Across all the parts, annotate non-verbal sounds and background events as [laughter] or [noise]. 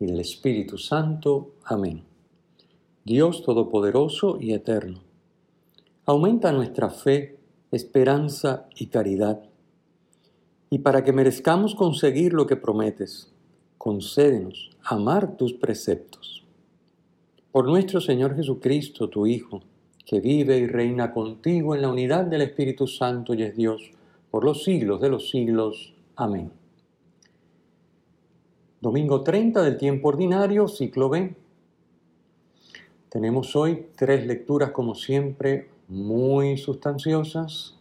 y del Espíritu Santo. Amén. Dios Todopoderoso y Eterno, aumenta nuestra fe, esperanza y caridad. Y para que merezcamos conseguir lo que prometes, concédenos amar tus preceptos. Por nuestro Señor Jesucristo, tu Hijo, que vive y reina contigo en la unidad del Espíritu Santo y es Dios, por los siglos de los siglos. Amén. Domingo 30 del tiempo ordinario, ciclo B. Tenemos hoy tres lecturas como siempre muy sustanciosas.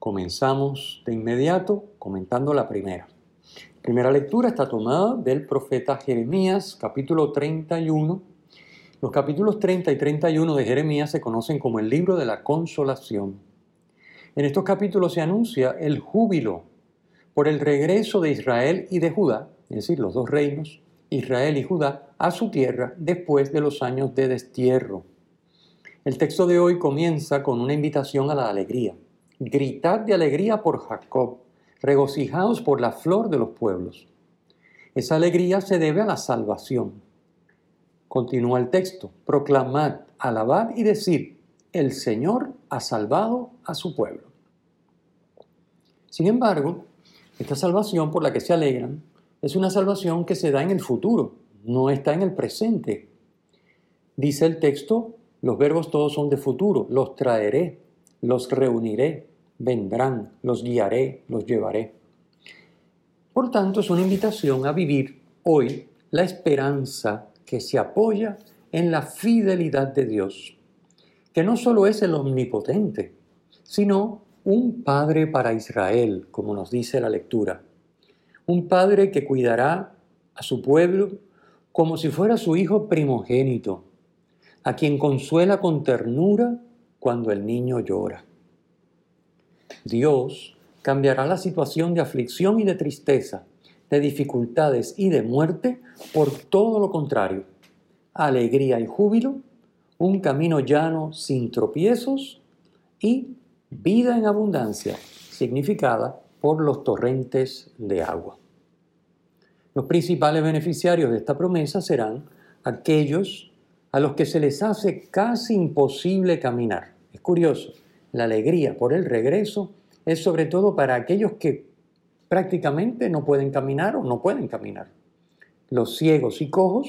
Comenzamos de inmediato comentando la primera. primera lectura está tomada del profeta Jeremías, capítulo 31. Los capítulos 30 y 31 de Jeremías se conocen como el libro de la consolación. En estos capítulos se anuncia el júbilo por el regreso de Israel y de Judá es decir, los dos reinos, Israel y Judá, a su tierra después de los años de destierro. El texto de hoy comienza con una invitación a la alegría. Gritad de alegría por Jacob, regocijaos por la flor de los pueblos. Esa alegría se debe a la salvación. Continúa el texto, proclamad, alabad y decir, el Señor ha salvado a su pueblo. Sin embargo, esta salvación por la que se alegran es una salvación que se da en el futuro, no está en el presente. Dice el texto, los verbos todos son de futuro, los traeré, los reuniré, vendrán, los guiaré, los llevaré. Por tanto, es una invitación a vivir hoy la esperanza que se apoya en la fidelidad de Dios, que no solo es el omnipotente, sino un Padre para Israel, como nos dice la lectura un padre que cuidará a su pueblo como si fuera su hijo primogénito, a quien consuela con ternura cuando el niño llora. Dios cambiará la situación de aflicción y de tristeza, de dificultades y de muerte por todo lo contrario, alegría y júbilo, un camino llano sin tropiezos y vida en abundancia, significada por los torrentes de agua. Los principales beneficiarios de esta promesa serán aquellos a los que se les hace casi imposible caminar. Es curioso, la alegría por el regreso es sobre todo para aquellos que prácticamente no pueden caminar o no pueden caminar. Los ciegos y cojos,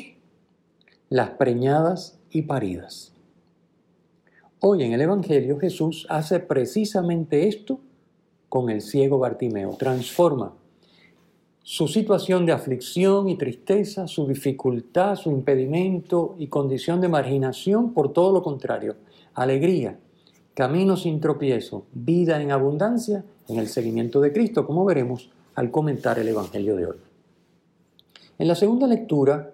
las preñadas y paridas. Hoy en el Evangelio Jesús hace precisamente esto con el ciego Bartimeo. Transforma su situación de aflicción y tristeza, su dificultad, su impedimento y condición de marginación por todo lo contrario. Alegría, camino sin tropiezo, vida en abundancia en el seguimiento de Cristo, como veremos al comentar el Evangelio de hoy. En la segunda lectura,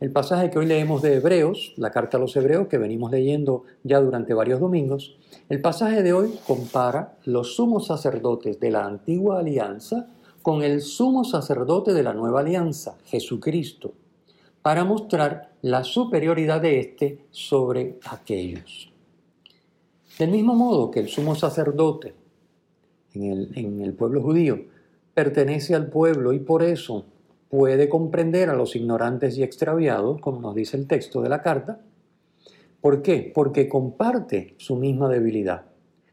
el pasaje que hoy leemos de Hebreos, la carta a los Hebreos que venimos leyendo ya durante varios domingos, el pasaje de hoy compara los sumos sacerdotes de la antigua alianza con el sumo sacerdote de la nueva alianza, Jesucristo, para mostrar la superioridad de éste sobre aquellos. Del mismo modo que el sumo sacerdote en el, en el pueblo judío pertenece al pueblo y por eso puede comprender a los ignorantes y extraviados, como nos dice el texto de la carta, ¿Por qué? Porque comparte su misma debilidad,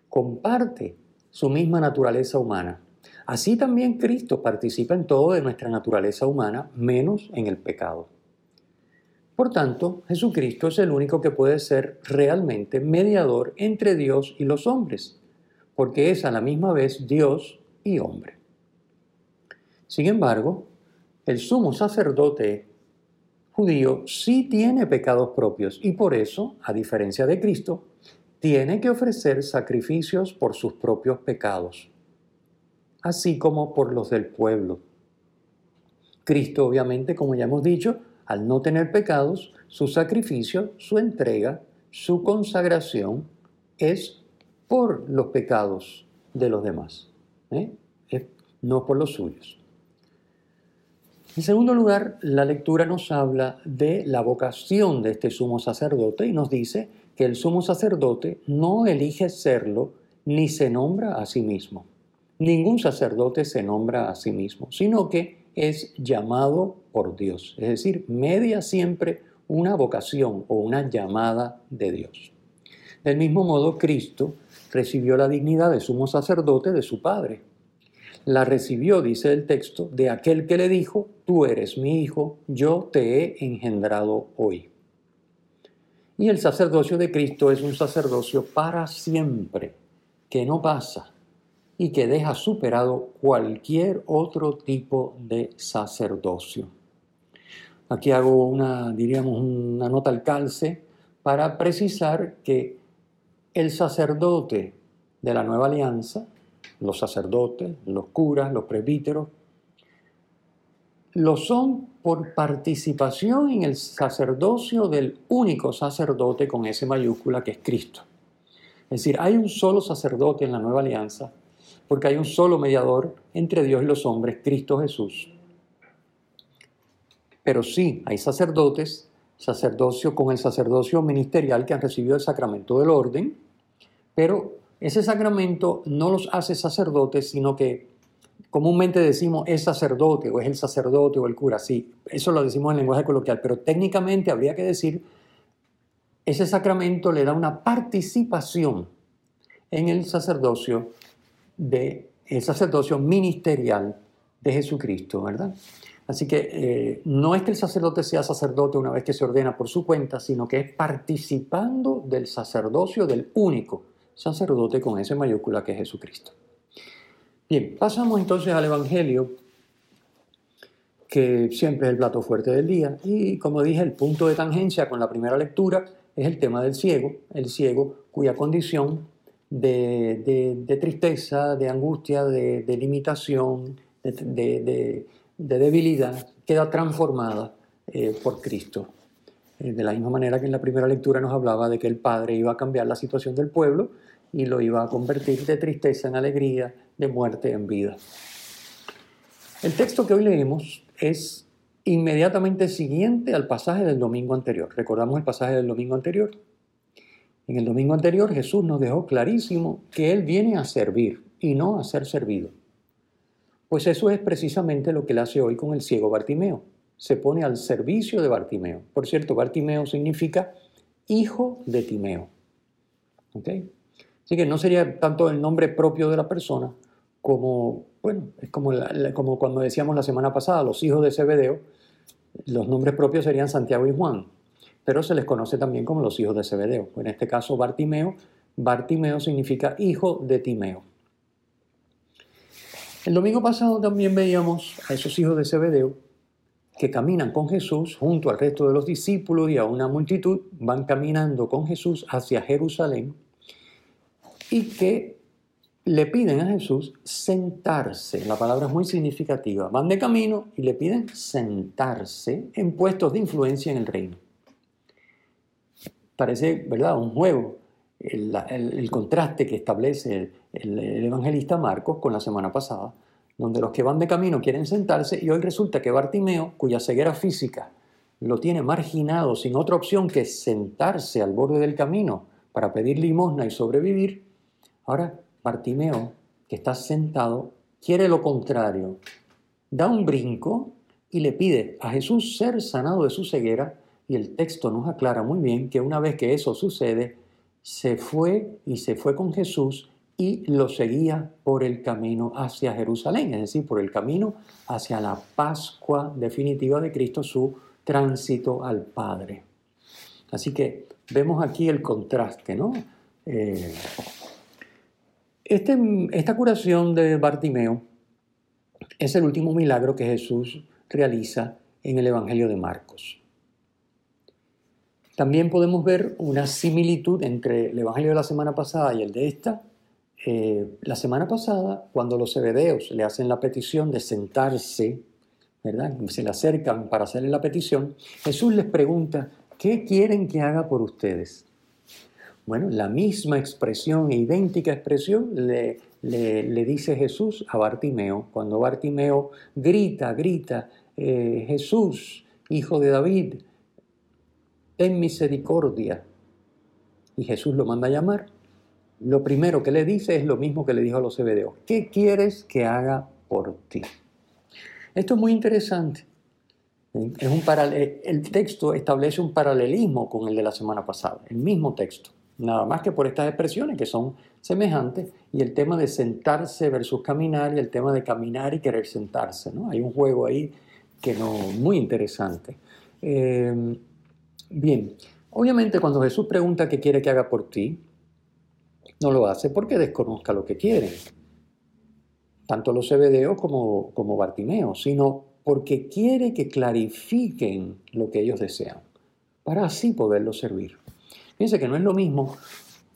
comparte su misma naturaleza humana. Así también Cristo participa en todo de nuestra naturaleza humana, menos en el pecado. Por tanto, Jesucristo es el único que puede ser realmente mediador entre Dios y los hombres, porque es a la misma vez Dios y hombre. Sin embargo, el sumo sacerdote judío sí tiene pecados propios y por eso, a diferencia de Cristo, tiene que ofrecer sacrificios por sus propios pecados, así como por los del pueblo. Cristo, obviamente, como ya hemos dicho, al no tener pecados, su sacrificio, su entrega, su consagración es por los pecados de los demás, ¿eh? no por los suyos. En segundo lugar, la lectura nos habla de la vocación de este sumo sacerdote y nos dice que el sumo sacerdote no elige serlo ni se nombra a sí mismo. Ningún sacerdote se nombra a sí mismo, sino que es llamado por Dios, es decir, media siempre una vocación o una llamada de Dios. Del mismo modo, Cristo recibió la dignidad de sumo sacerdote de su Padre. La recibió, dice el texto, de aquel que le dijo, tú eres mi hijo, yo te he engendrado hoy. Y el sacerdocio de Cristo es un sacerdocio para siempre, que no pasa, y que deja superado cualquier otro tipo de sacerdocio. Aquí hago una, diríamos, una nota al calce para precisar que el sacerdote de la nueva alianza, los sacerdotes, los curas, los presbíteros, lo son por participación en el sacerdocio del único sacerdote con ese mayúscula que es Cristo. Es decir, hay un solo sacerdote en la nueva alianza porque hay un solo mediador entre Dios y los hombres, Cristo Jesús. Pero sí, hay sacerdotes, sacerdocio con el sacerdocio ministerial que han recibido el sacramento del orden, pero ese sacramento no los hace sacerdotes, sino que comúnmente decimos es sacerdote o es el sacerdote o el cura, sí, eso lo decimos en lenguaje coloquial, pero técnicamente habría que decir ese sacramento le da una participación en el sacerdocio de el sacerdocio ministerial de Jesucristo, ¿verdad? Así que eh, no es que el sacerdote sea sacerdote una vez que se ordena por su cuenta, sino que es participando del sacerdocio del único sacerdote con ese mayúscula que es Jesucristo. Bien, pasamos entonces al Evangelio, que siempre es el plato fuerte del día, y como dije, el punto de tangencia con la primera lectura es el tema del ciego, el ciego cuya condición de, tristeza, de angustia, de, limitación, de, debilidad, queda transformada eh, por Cristo. Eh, de la misma manera que en la primera lectura nos hablaba de que el Padre iba a cambiar la situación del pueblo y lo iba a convertir de tristeza en alegría, de muerte en vida. El texto que hoy leemos es inmediatamente siguiente al pasaje del domingo anterior. ¿Recordamos el pasaje del domingo anterior? En el domingo anterior Jesús nos dejó clarísimo que Él viene a servir y no a ser servido. Pues eso es precisamente lo que Él hace hoy con el ciego Bartimeo. Se pone al servicio de Bartimeo. Por cierto, Bartimeo significa hijo de Timeo. Así que no sería tanto el nombre propio de la persona como, bueno, es como, como cuando decíamos la semana pasada, los hijos de Zebedeo, los nombres propios serían Santiago y Juan pero se les conoce también como los hijos de Zebedeo. En este caso, Bartimeo. Bartimeo significa hijo de Timeo. El domingo pasado también veíamos a esos hijos de Zebedeo que caminan con Jesús junto al resto de los discípulos y a una multitud, van caminando con Jesús hacia Jerusalén y que le piden a Jesús sentarse. La palabra es muy significativa. Van de camino y le piden sentarse en puestos de influencia en el reino parece, ¿verdad?, un juego, el, contraste que establece el, evangelista Marcos con la semana pasada, donde los que van de camino quieren sentarse y hoy resulta que Bartimeo, cuya ceguera física lo tiene marginado sin otra opción que sentarse al borde del camino para pedir limosna y sobrevivir, ahora Bartimeo, que está sentado, quiere lo contrario, da un brinco y le pide a Jesús ser sanado de su ceguera y el texto nos aclara muy bien que una vez que eso sucede, se fue y se fue con Jesús y lo seguía por el camino hacia Jerusalén, es decir, por el camino hacia la Pascua definitiva de Cristo, su tránsito al Padre. Así que vemos aquí el contraste, ¿no? Eh, este, esta curación de Bartimeo es el último milagro que Jesús realiza en el Evangelio de Marcos. También podemos ver una similitud entre el Evangelio de la semana pasada y el de esta. Eh, la semana pasada, cuando los hebedeos le hacen la petición de sentarse, ¿verdad? Se le acercan para hacerle la petición. Jesús les pregunta, ¿qué quieren que haga por ustedes? Bueno, la misma expresión, idéntica expresión, le, dice Jesús a Bartimeo. Cuando Bartimeo grita, grita, eh, Jesús, hijo de David, ten misericordia. Y Jesús lo manda a llamar. Lo primero que le dice es lo mismo que le dijo a los Zebedeos. ¿Qué quieres que haga por ti? Esto es muy interesante. Es un el texto establece un paralelismo con el de la semana pasada, el mismo texto. Nada más que por estas expresiones que son semejantes y el tema de sentarse versus caminar y el tema de caminar y querer sentarse. ¿no? Hay un juego ahí que no, muy interesante. Eh, bien, obviamente cuando Jesús pregunta qué quiere que haga por ti, no lo hace porque desconozca lo que quiere, tanto los cebedeos como, como Bartimeo, sino porque quiere que clarifiquen lo que ellos desean, para así poderlo servir. Fíjense que no es lo mismo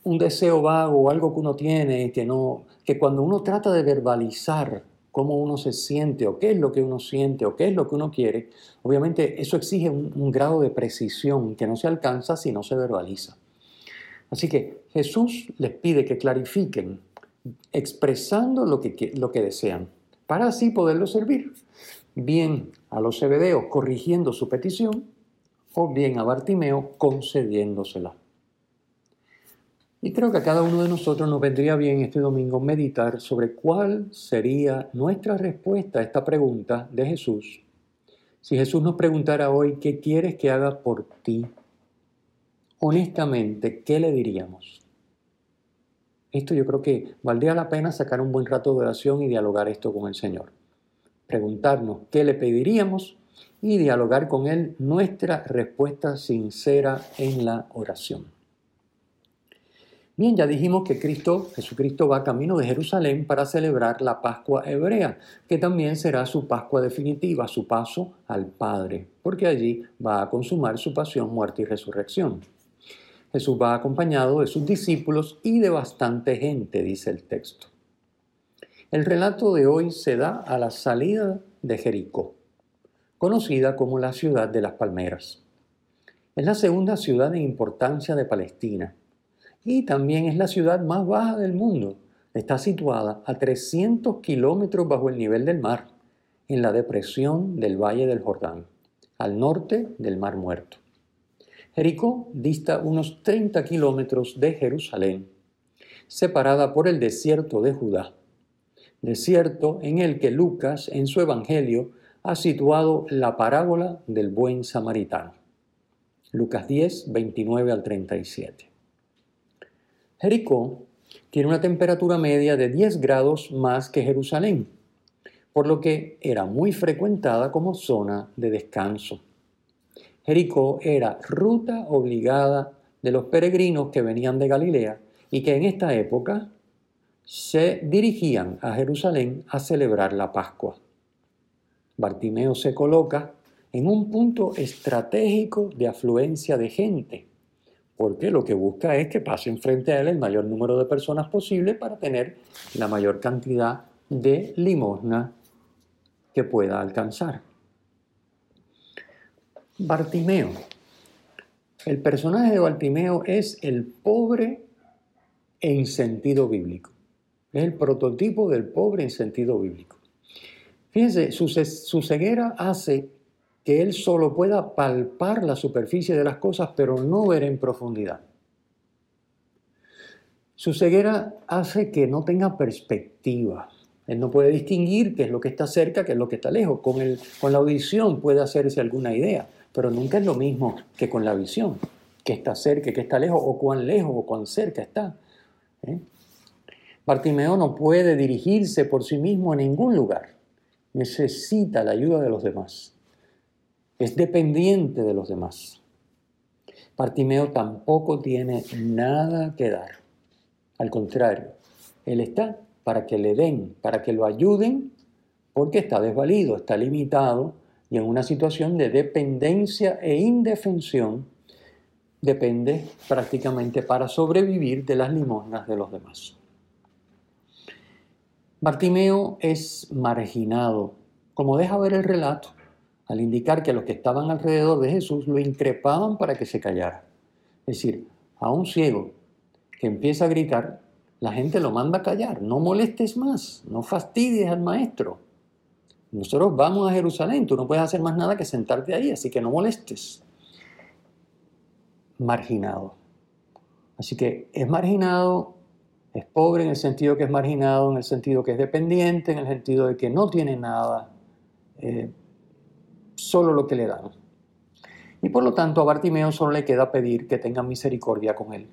un deseo vago o algo que uno tiene que no que cuando uno trata de verbalizar cómo uno se siente o qué es lo que uno siente o qué es lo que uno quiere, obviamente eso exige un grado de precisión que no se alcanza si no se verbaliza. Así que Jesús les pide que clarifiquen expresando lo que, lo que desean, para así poderlo servir. Bien a los cebedeos corrigiendo su petición, o bien a Bartimeo concediéndosela. Y creo que a cada uno de nosotros nos vendría bien este domingo meditar sobre cuál sería nuestra respuesta a esta pregunta de Jesús. Si Jesús nos preguntara hoy, ¿qué quieres que haga por ti? Honestamente, ¿qué le diríamos? Esto yo creo que valdría la pena sacar un buen rato de oración y dialogar esto con el Señor. Preguntarnos qué le pediríamos y dialogar con Él nuestra respuesta sincera en la oración. Bien, ya dijimos que Cristo, Jesucristo va camino de Jerusalén para celebrar la Pascua hebrea, que también será su Pascua definitiva, su paso al Padre, porque allí va a consumar su pasión, muerte y resurrección. Jesús va acompañado de sus discípulos y de bastante gente, dice el texto. El relato de hoy se da a la salida de Jericó, conocida como la ciudad de las palmeras. Es la segunda ciudad en importancia de Palestina y también es la ciudad más baja del mundo. Está situada a 300 kilómetros bajo el nivel del mar, en la depresión del Valle del Jordán, al norte del Mar Muerto. Jericó dista unos 30 kilómetros de Jerusalén, separada por el desierto de Judá, desierto en el que Lucas en su Evangelio ha situado la parábola del buen samaritano. Lucas 10, 29 al 37. Jericó tiene una temperatura media de 10 grados más que Jerusalén, por lo que era muy frecuentada como zona de descanso. Jericó era ruta obligada de los peregrinos que venían de Galilea y que en esta época se dirigían a Jerusalén a celebrar la Pascua. Bartimeo se coloca en un punto estratégico de afluencia de gente, porque lo que busca es que pasen frente a él el mayor número de personas posible para tener la mayor cantidad de limosna que pueda alcanzar. Bartimeo. El personaje de Bartimeo es el pobre en sentido bíblico. Es el prototipo del pobre en sentido bíblico. Fíjense, su, ceguera hace que él solo pueda palpar la superficie de las cosas, pero no ver en profundidad. Su ceguera hace que no tenga perspectiva. Él no puede distinguir qué es lo que está cerca, qué es lo que está lejos. Con, el, con la audición puede hacerse alguna idea, pero nunca es lo mismo que con la visión, que está cerca, que está lejos, o cuán lejos o cuán cerca está. ¿eh? Bartimeo no puede dirigirse por sí mismo a ningún lugar. Necesita la ayuda de los demás. Es dependiente de los demás. Bartimeo tampoco tiene nada que dar. Al contrario, él está para que le den, para que lo ayuden, porque está desvalido, está limitado y en una situación de dependencia e indefensión depende prácticamente para sobrevivir de las limosnas de los demás. Bartimeo es marginado, como deja ver el relato. al indicar que los que estaban alrededor de Jesús lo increpaban para que se callara. Es decir, a un ciego que empieza a gritar, la gente lo manda a callar, no molestes más, no fastidies al maestro. Nosotros vamos a Jerusalén, tú no puedes hacer más nada que sentarte ahí, así que no molestes. Marginado. Así que es marginado, es pobre en el sentido que es marginado, en el sentido que es dependiente, en el sentido de que no tiene nada, eh, solo lo que le dan. Y por lo tanto a Bartimeo solo le queda pedir que tenga misericordia con él.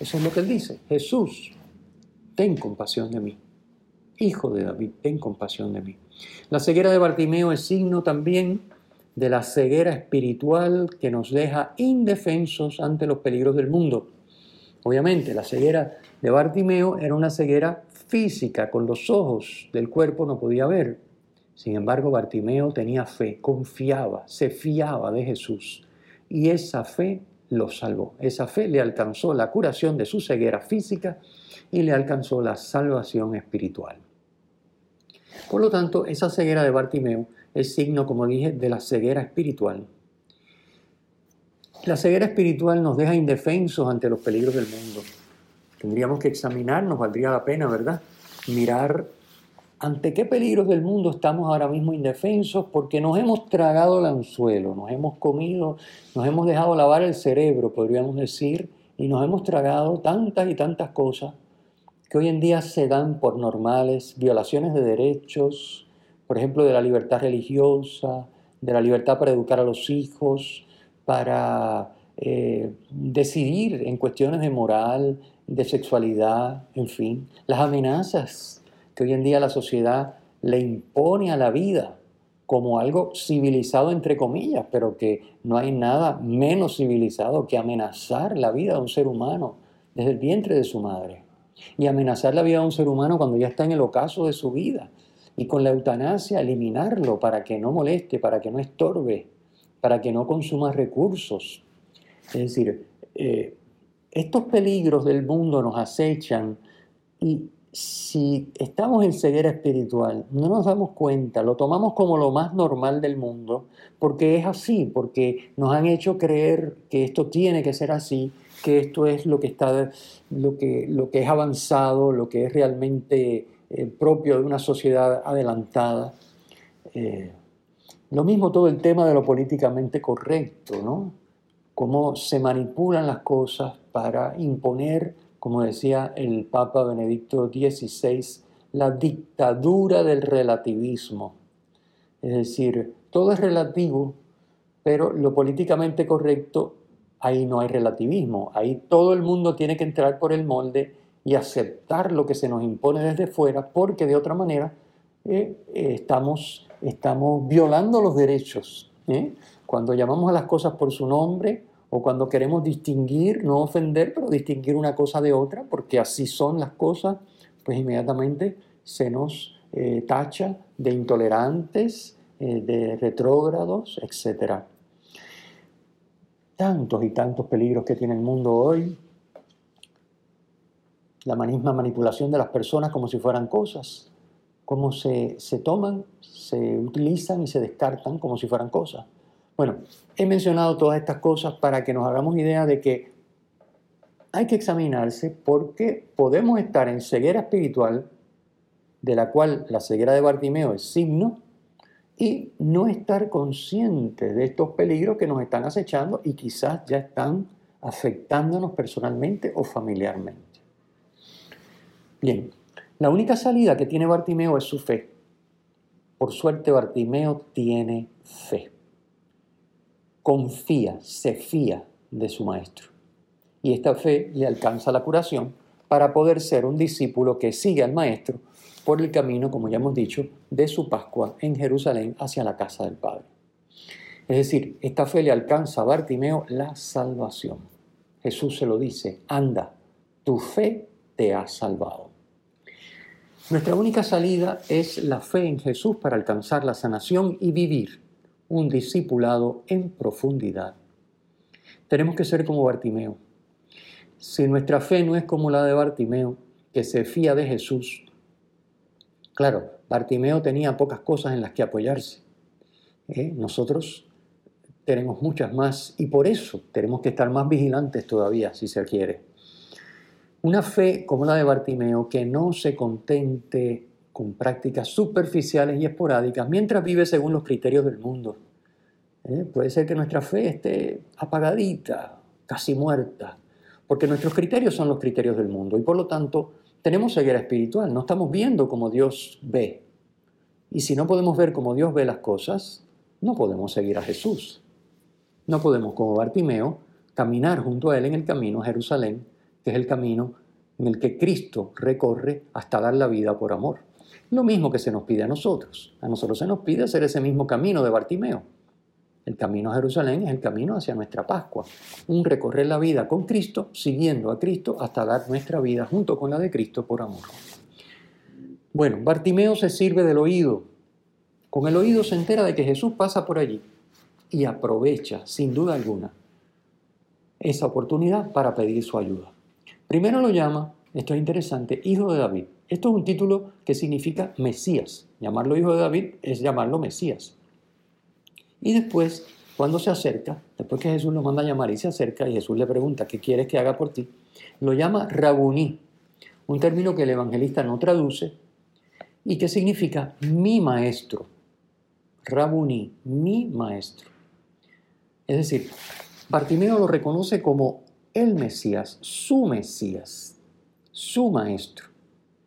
Eso es lo que él dice. Jesús, ten compasión de mí. Hijo de David, ten compasión de mí. La ceguera de Bartimeo es signo también de la ceguera espiritual que nos deja indefensos ante los peligros del mundo. Obviamente, la ceguera de Bartimeo era una ceguera física, con los ojos del cuerpo no podía ver. Sin embargo, Bartimeo tenía fe, confiaba, se fiaba de Jesús y esa fe lo salvó. Esa fe le alcanzó la curación de su ceguera física y le alcanzó la salvación espiritual. Por lo tanto, esa ceguera de Bartimeo es signo, como dije, de la ceguera espiritual. La ceguera espiritual nos deja indefensos ante los peligros del mundo. Tendríamos que examinarnos, valdría la pena, ¿verdad? Mirar ante qué peligros del mundo estamos ahora mismo indefensos porque nos hemos tragado el anzuelo, nos hemos comido, nos hemos dejado lavar el cerebro, podríamos decir, y nos hemos tragado tantas y tantas cosas que hoy en día se dan por normales, violaciones de derechos, por ejemplo, de la libertad religiosa, de la libertad para educar a los hijos, para eh, decidir en cuestiones de moral, de sexualidad, en fin, las amenazas que hoy en día la sociedad le impone a la vida como algo civilizado entre comillas, pero que no hay nada menos civilizado que amenazar la vida de un ser humano desde el vientre de su madre y amenazar la vida de un ser humano cuando ya está en el ocaso de su vida. Y con la eutanasia eliminarlo para que no moleste, para que no estorbe, para que no consuma recursos. Es decir, eh, estos peligros del mundo nos acechan y si estamos en ceguera espiritual, no nos damos cuenta, lo tomamos como lo más normal del mundo, porque es así, porque nos han hecho creer que esto tiene que ser así que esto es lo que, está, lo que, lo que es avanzado, lo que es realmente eh, propio de una sociedad adelantada. Eh, lo mismo todo el tema de lo políticamente correcto, ¿no? Cómo se manipulan las cosas para imponer, como decía el Papa Benedicto XVI, la dictadura del relativismo. Es decir, todo es relativo, pero lo políticamente correcto ahí no hay relativismo, ahí todo el mundo tiene que entrar por el molde y aceptar lo que se nos impone desde fuera, porque de otra manera eh, eh, estamos, estamos violando los derechos. ¿eh? Cuando llamamos a las cosas por su nombre o cuando queremos distinguir, no ofender, pero distinguir una cosa de otra, porque así son las cosas, pues inmediatamente se nos tacha de intolerantes, de retrógrados, etcétera tantos y tantos peligros que tiene el mundo hoy. La misma manipulación de las personas como si fueran cosas, cómo se, se toman, se utilizan y se descartan como si fueran cosas. Bueno, he mencionado todas estas cosas para que nos hagamos idea de que hay que examinarse porque podemos estar en ceguera espiritual, de la cual la ceguera de Bartimeo es signo, y no estar consciente de estos peligros que nos están acechando y quizás ya están afectándonos personalmente o familiarmente. Bien, la única salida que tiene Bartimeo es su fe. Por suerte Bartimeo tiene fe. Confía, se fía de su maestro. Y esta fe le alcanza la curación para poder ser un discípulo que sigue al maestro por el camino, como ya hemos dicho, de su Pascua en Jerusalén hacia la casa del Padre. Es decir, esta fe le alcanza a Bartimeo la salvación. Jesús se lo dice, anda, tu fe te ha salvado. Nuestra única salida es la fe en Jesús para alcanzar la sanación y vivir un discipulado en profundidad. Tenemos que ser como Bartimeo. Si nuestra fe no es como la de Bartimeo, que se fía de Jesús, Claro, Bartimeo tenía pocas cosas en las que apoyarse. ¿eh? nosotros tenemos muchas más y por eso tenemos que estar más vigilantes todavía, si se quiere. Una fe como la de Bartimeo que no se contente con prácticas superficiales y esporádicas mientras vive según los criterios del mundo. ¿Eh? Puede ser que nuestra fe esté apagadita, casi muerta, porque nuestros criterios son los criterios del mundo y por lo tanto tenemos ceguera espiritual, no estamos viendo como Dios ve. Y si no podemos ver como Dios ve las cosas, no podemos seguir a Jesús. No podemos, como Bartimeo, caminar junto a Él en el camino a Jerusalén, que es el camino en el que Cristo recorre hasta dar la vida por amor. Lo mismo que se nos pide a nosotros. A nosotros se nos pide hacer ese mismo camino de Bartimeo. El camino a Jerusalén es el camino hacia nuestra Pascua, un recorrer la vida con Cristo, siguiendo a Cristo hasta dar nuestra vida junto con la de Cristo por amor. Bueno, Bartimeo se sirve del oído. Con el oído se entera de que Jesús pasa por allí y aprovecha, sin duda alguna, esa oportunidad para pedir su ayuda. Primero lo llama, esto es interesante, hijo de David. Esto es un título que significa Mesías. Llamarlo hijo de David es llamarlo Mesías. Y después, cuando se acerca, después que Jesús lo manda a llamar y se acerca y Jesús le pregunta, ¿qué quieres que haga por ti? Lo llama Rabuní, un término que el evangelista no traduce y que significa mi maestro. Rabuní, mi maestro. Es decir, Bartimeo lo reconoce como el Mesías, su Mesías, su maestro.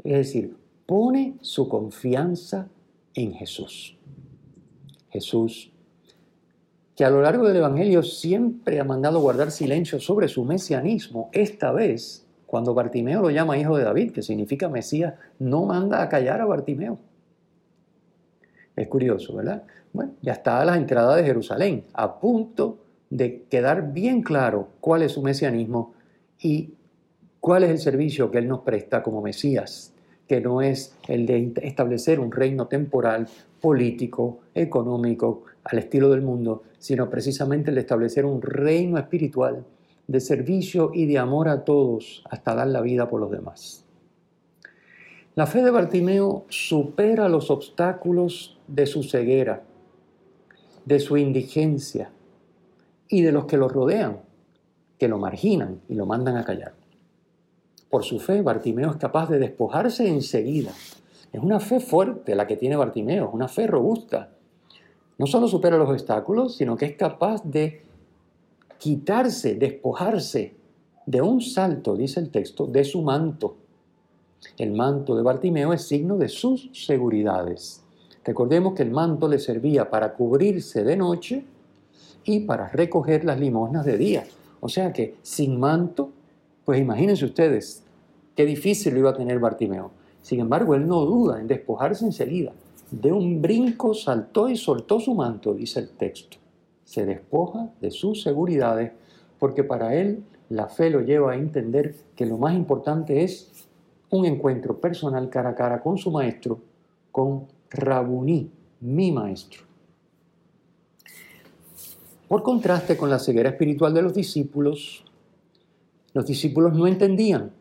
Es decir, pone su confianza en Jesús. Jesús, que a lo largo del Evangelio siempre ha mandado guardar silencio sobre su mesianismo, esta vez, cuando Bartimeo lo llama hijo de David, que significa Mesías, no manda a callar a Bartimeo. Es curioso, ¿verdad? Bueno, ya está a la entrada de Jerusalén, a punto de quedar bien claro cuál es su mesianismo y cuál es el servicio que Él nos presta como Mesías, que no es el de establecer un reino temporal, político, económico, al estilo del mundo, sino precisamente el de establecer un reino espiritual de servicio y de amor a todos hasta dar la vida por los demás. La fe de Bartimeo supera los obstáculos de su ceguera, de su indigencia, y de los que lo rodean, que lo marginan y lo mandan a callar. Por su fe, Bartimeo es capaz de despojarse enseguida. Es una fe fuerte la que tiene Bartimeo, una fe robusta. No solo supera los obstáculos, sino que es capaz de quitarse, despojarse de un salto, dice el texto, de su manto. El manto de Bartimeo es signo de sus seguridades. Recordemos que el manto le servía para cubrirse de noche y para recoger las limosnas de día. O sea que sin manto, pues imagínense ustedes qué difícil lo iba a tener Bartimeo. Sin embargo, él no duda en despojarse enseguida. De un brinco saltó y soltó su manto, dice el texto. Se despoja de sus seguridades porque para él la fe lo lleva a entender que lo más importante es un encuentro personal cara a cara con su maestro, con Rabuní, mi maestro. Por contraste con la ceguera espiritual de los discípulos, los discípulos no entendían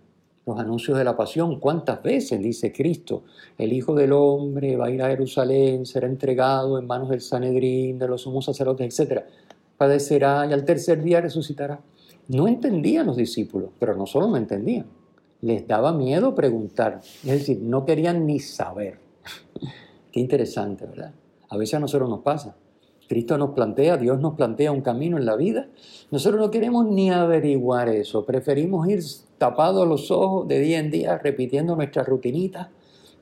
los anuncios de la pasión. ¿Cuántas veces dice Cristo? El Hijo del Hombre va a ir a Jerusalén, será entregado en manos del Sanedrín, de los sumos sacerdotes, etc. Padecerá y al tercer día resucitará. No entendían los discípulos, pero no solo no entendían, les daba miedo preguntar. Es decir, no querían ni saber. [laughs] Qué interesante, ¿verdad? A veces a nosotros nos pasa. Cristo nos plantea, Dios nos plantea un camino en la vida. Nosotros no queremos ni averiguar eso, preferimos ir tapados los ojos de día en día repitiendo nuestras rutinitas,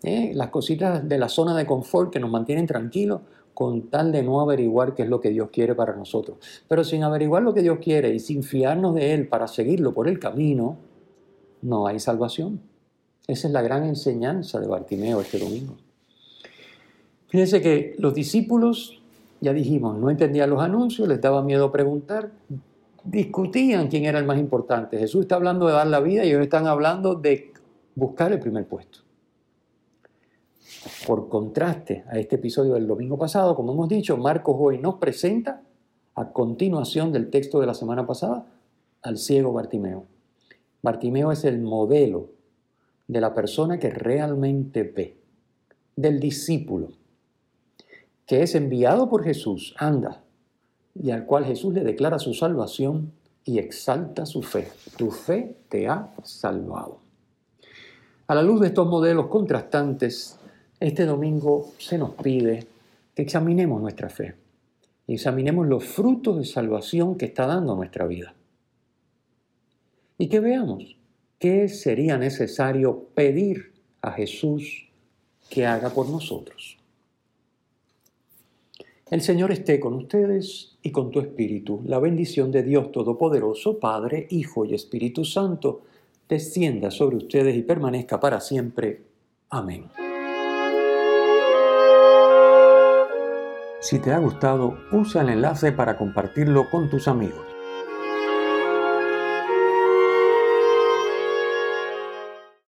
¿eh? las cositas de la zona de confort que nos mantienen tranquilos con tal de no averiguar qué es lo que Dios quiere para nosotros. Pero sin averiguar lo que Dios quiere y sin fiarnos de Él para seguirlo por el camino, no hay salvación. Esa es la gran enseñanza de Bartimeo este domingo. Fíjense que los discípulos ya dijimos, no entendían los anuncios, les daba miedo preguntar, discutían quién era el más importante. Jesús está hablando de dar la vida y ellos están hablando de buscar el primer puesto. Por contraste a este episodio del domingo pasado, como hemos dicho, Marcos hoy nos presenta, a continuación del texto de la semana pasada, al ciego Bartimeo. Bartimeo es el modelo de la persona que realmente ve, del discípulo que es enviado por Jesús, anda, y al cual Jesús le declara su salvación y exalta su fe. Tu fe te ha salvado. A la luz de estos modelos contrastantes, este domingo se nos pide que examinemos nuestra fe y examinemos los frutos de salvación que está dando nuestra vida. Y que veamos qué sería necesario pedir a Jesús que haga por nosotros. El Señor esté con ustedes y con tu espíritu. La bendición de Dios Todopoderoso, Padre, Hijo y Espíritu Santo, descienda sobre ustedes y permanezca para siempre. Amén. Si te ha gustado, usa el enlace para compartirlo con tus amigos.